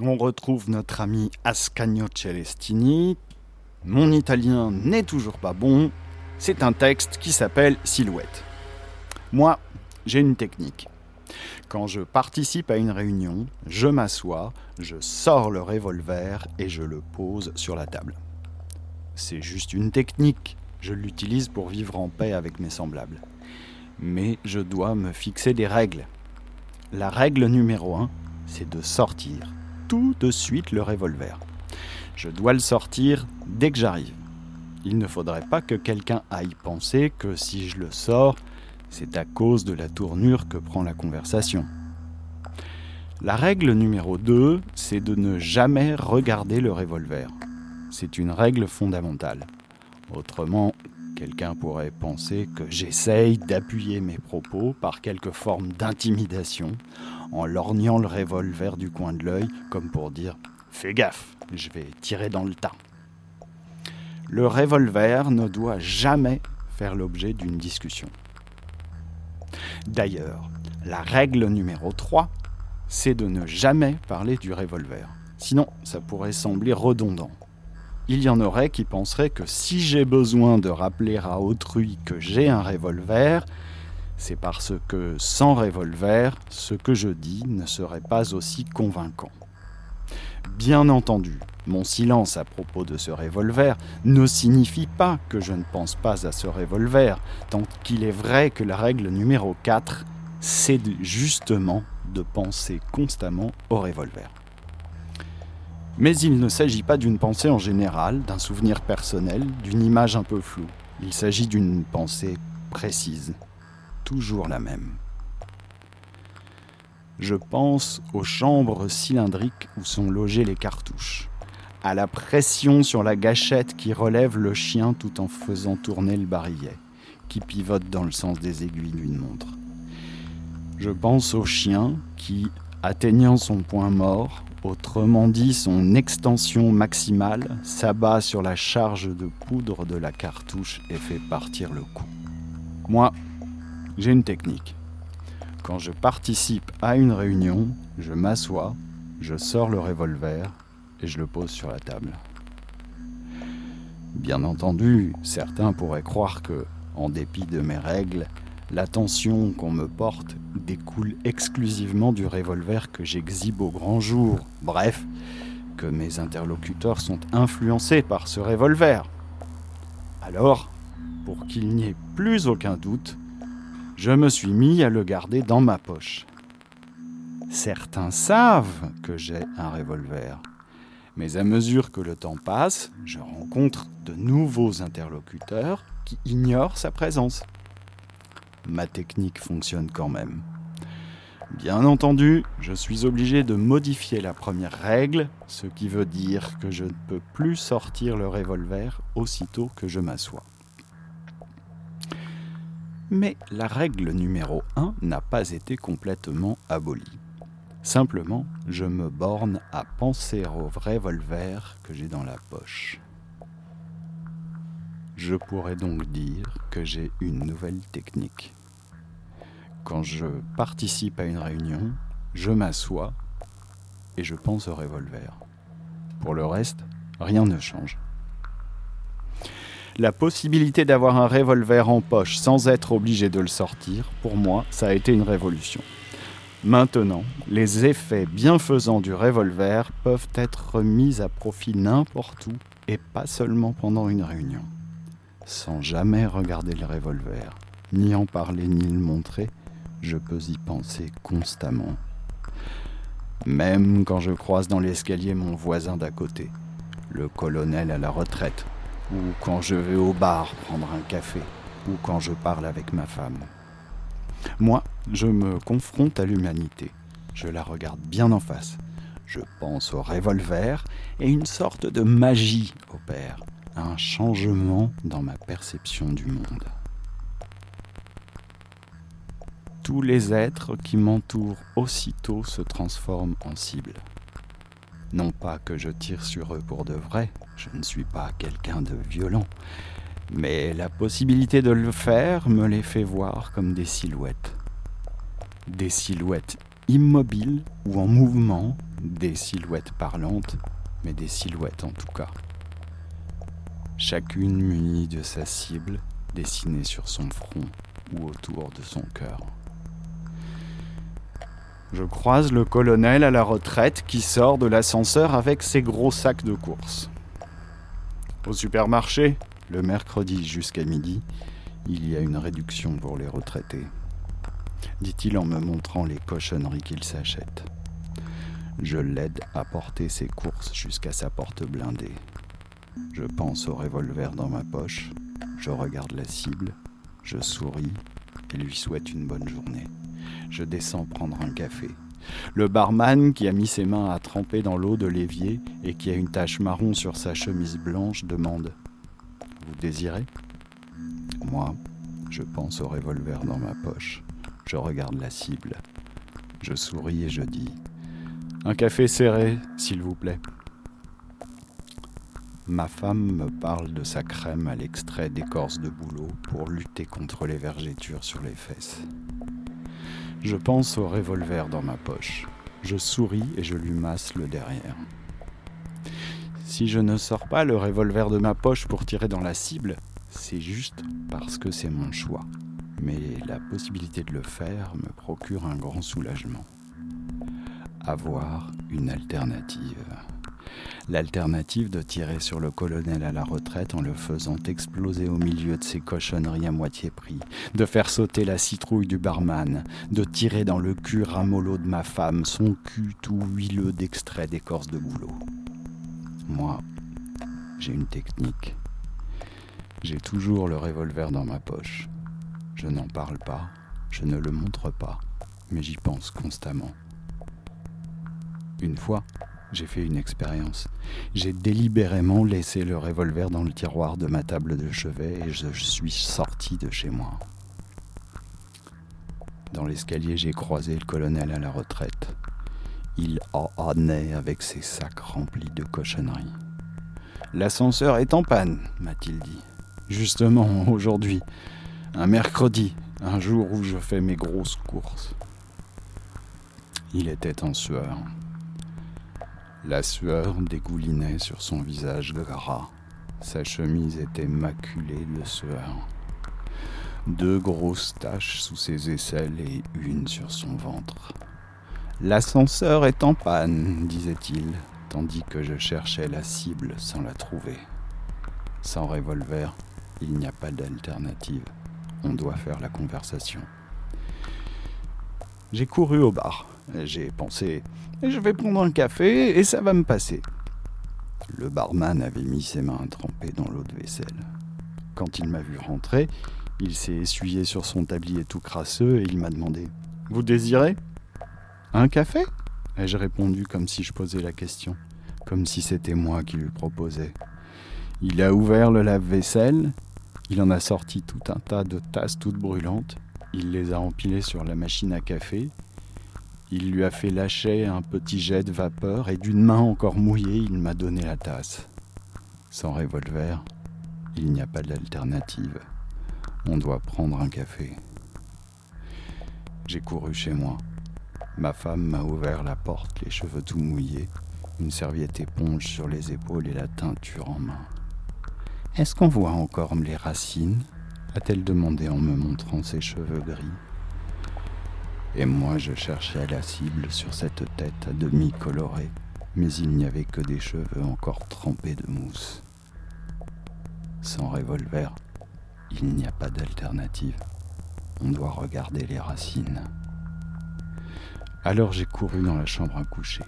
on retrouve notre ami Ascanio Celestini. Mon italien n'est toujours pas bon. C'est un texte qui s'appelle Silhouette. Moi, j'ai une technique. Quand je participe à une réunion, je m'assois, je sors le revolver et je le pose sur la table. C'est juste une technique, je l'utilise pour vivre en paix avec mes semblables. Mais je dois me fixer des règles. La règle numéro un, c'est de sortir tout de suite le revolver. Je dois le sortir dès que j'arrive. Il ne faudrait pas que quelqu'un aille penser que si je le sors, c'est à cause de la tournure que prend la conversation. La règle numéro 2, c'est de ne jamais regarder le revolver. C'est une règle fondamentale. Autrement, quelqu'un pourrait penser que j'essaye d'appuyer mes propos par quelque forme d'intimidation en lorgnant le revolver du coin de l'œil comme pour dire Fais gaffe, je vais tirer dans le tas. Le revolver ne doit jamais faire l'objet d'une discussion. D'ailleurs, la règle numéro 3, c'est de ne jamais parler du revolver. Sinon, ça pourrait sembler redondant. Il y en aurait qui penseraient que si j'ai besoin de rappeler à autrui que j'ai un revolver, c'est parce que sans revolver, ce que je dis ne serait pas aussi convaincant. Bien entendu, mon silence à propos de ce revolver ne signifie pas que je ne pense pas à ce revolver, tant qu'il est vrai que la règle numéro 4, c'est justement de penser constamment au revolver. Mais il ne s'agit pas d'une pensée en général, d'un souvenir personnel, d'une image un peu floue. Il s'agit d'une pensée précise, toujours la même. Je pense aux chambres cylindriques où sont logées les cartouches, à la pression sur la gâchette qui relève le chien tout en faisant tourner le barillet, qui pivote dans le sens des aiguilles d'une montre. Je pense au chien qui, atteignant son point mort, autrement dit son extension maximale, s'abat sur la charge de poudre de la cartouche et fait partir le coup. Moi, j'ai une technique. Quand je participe à une réunion, je m'assois, je sors le revolver et je le pose sur la table. Bien entendu, certains pourraient croire que, en dépit de mes règles, l'attention qu'on me porte découle exclusivement du revolver que j'exhibe au grand jour. Bref, que mes interlocuteurs sont influencés par ce revolver. Alors, pour qu'il n'y ait plus aucun doute, je me suis mis à le garder dans ma poche. Certains savent que j'ai un revolver, mais à mesure que le temps passe, je rencontre de nouveaux interlocuteurs qui ignorent sa présence. Ma technique fonctionne quand même. Bien entendu, je suis obligé de modifier la première règle, ce qui veut dire que je ne peux plus sortir le revolver aussitôt que je m'assois. Mais la règle numéro 1 n'a pas été complètement abolie. Simplement, je me borne à penser au revolver que j'ai dans la poche. Je pourrais donc dire que j'ai une nouvelle technique. Quand je participe à une réunion, je m'assois et je pense au revolver. Pour le reste, rien ne change la possibilité d'avoir un revolver en poche sans être obligé de le sortir, pour moi, ça a été une révolution. Maintenant, les effets bienfaisants du revolver peuvent être remis à profit n'importe où et pas seulement pendant une réunion. Sans jamais regarder le revolver, ni en parler ni le montrer, je peux y penser constamment. Même quand je croise dans l'escalier mon voisin d'à côté, le colonel à la retraite, ou quand je vais au bar prendre un café, ou quand je parle avec ma femme. Moi, je me confronte à l'humanité. Je la regarde bien en face. Je pense au revolver et une sorte de magie opère, un changement dans ma perception du monde. Tous les êtres qui m'entourent aussitôt se transforment en cibles. Non pas que je tire sur eux pour de vrai, je ne suis pas quelqu'un de violent, mais la possibilité de le faire me les fait voir comme des silhouettes. Des silhouettes immobiles ou en mouvement, des silhouettes parlantes, mais des silhouettes en tout cas. Chacune munie de sa cible dessinée sur son front ou autour de son cœur. Je croise le colonel à la retraite qui sort de l'ascenseur avec ses gros sacs de course. Au supermarché, le mercredi jusqu'à midi, il y a une réduction pour les retraités, dit-il en me montrant les cochonneries qu'il s'achète. Je l'aide à porter ses courses jusqu'à sa porte blindée. Je pense au revolver dans ma poche, je regarde la cible, je souris et lui souhaite une bonne journée. Je descends prendre un café. Le barman, qui a mis ses mains à tremper dans l'eau de l'évier et qui a une tache marron sur sa chemise blanche, demande Vous désirez? Moi, je pense au revolver dans ma poche. Je regarde la cible. Je souris et je dis Un café serré, s'il vous plaît. Ma femme me parle de sa crème à l'extrait d'écorce de bouleau pour lutter contre les vergetures sur les fesses. Je pense au revolver dans ma poche. Je souris et je lui masse le derrière. Si je ne sors pas le revolver de ma poche pour tirer dans la cible, c'est juste parce que c'est mon choix. Mais la possibilité de le faire me procure un grand soulagement. Avoir une alternative l'alternative de tirer sur le colonel à la retraite en le faisant exploser au milieu de ses cochonneries à moitié pris, de faire sauter la citrouille du barman, de tirer dans le cul ramollo de ma femme, son cul tout huileux d'extrait d'écorce de boulot. Moi, j'ai une technique. J'ai toujours le revolver dans ma poche. Je n'en parle pas, je ne le montre pas, mais j'y pense constamment. Une fois, j'ai fait une expérience. J'ai délibérément laissé le revolver dans le tiroir de ma table de chevet et je suis sorti de chez moi. Dans l'escalier, j'ai croisé le colonel à la retraite. Il né avec ses sacs remplis de cochonneries. L'ascenseur est en panne, m'a-t-il dit. Justement, aujourd'hui, un mercredi, un jour où je fais mes grosses courses. Il était en sueur. La sueur dégoulinait sur son visage gras. Sa chemise était maculée de sueur. Deux grosses taches sous ses aisselles et une sur son ventre. L'ascenseur est en panne, disait-il, tandis que je cherchais la cible sans la trouver. Sans revolver, il n'y a pas d'alternative. On doit faire la conversation. J'ai couru au bar. J'ai pensé, je vais prendre un café et ça va me passer. Le barman avait mis ses mains trempées dans l'eau de vaisselle. Quand il m'a vu rentrer, il s'est essuyé sur son tablier tout crasseux et il m'a demandé Vous désirez Un café? Ai-je répondu comme si je posais la question, comme si c'était moi qui lui proposais. Il a ouvert le lave-vaisselle, il en a sorti tout un tas de tasses toutes brûlantes, il les a empilées sur la machine à café, il lui a fait lâcher un petit jet de vapeur et d'une main encore mouillée, il m'a donné la tasse. Sans revolver, il n'y a pas d'alternative. On doit prendre un café. J'ai couru chez moi. Ma femme m'a ouvert la porte, les cheveux tout mouillés, une serviette éponge sur les épaules et la teinture en main. Est-ce qu'on voit encore les racines? A-t-elle demandé en me montrant ses cheveux gris. Et moi, je cherchais la cible sur cette tête à demi colorée, mais il n'y avait que des cheveux encore trempés de mousse. Sans revolver, il n'y a pas d'alternative. On doit regarder les racines. Alors j'ai couru dans la chambre à coucher.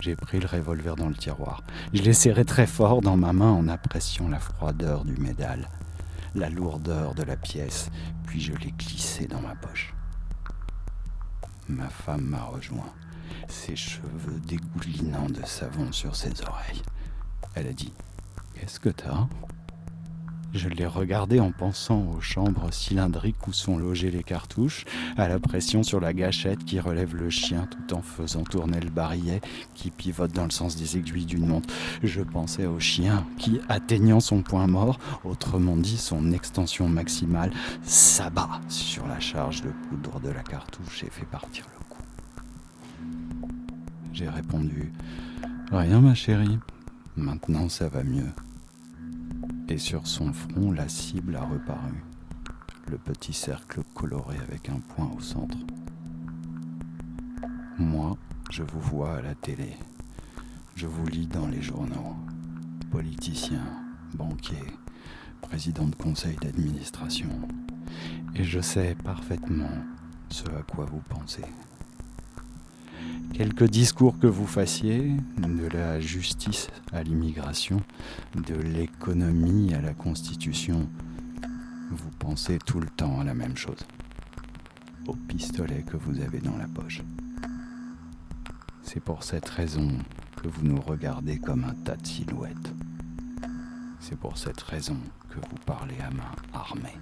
J'ai pris le revolver dans le tiroir. Je l'ai serré très fort dans ma main en appréciant la froideur du métal, la lourdeur de la pièce, puis je l'ai glissé dans ma poche. Ma femme m'a rejoint, ses cheveux dégoulinant de savon sur ses oreilles. Elle a dit Qu'est-ce que t'as? Je l'ai regardé en pensant aux chambres cylindriques où sont logées les cartouches, à la pression sur la gâchette qui relève le chien tout en faisant tourner le barillet qui pivote dans le sens des aiguilles d'une montre. Je pensais au chien qui, atteignant son point mort, autrement dit son extension maximale, s'abat sur la charge de poudre de la cartouche et fait partir le coup. J'ai répondu Rien, ma chérie. Maintenant, ça va mieux. Et sur son front, la cible a reparu. Le petit cercle coloré avec un point au centre. Moi, je vous vois à la télé. Je vous lis dans les journaux. Politicien, banquier, président de conseil d'administration. Et je sais parfaitement ce à quoi vous pensez. Quelques discours que vous fassiez, de la justice à l'immigration, de l'économie à la constitution, vous pensez tout le temps à la même chose. Au pistolet que vous avez dans la poche. C'est pour cette raison que vous nous regardez comme un tas de silhouettes. C'est pour cette raison que vous parlez à main armée.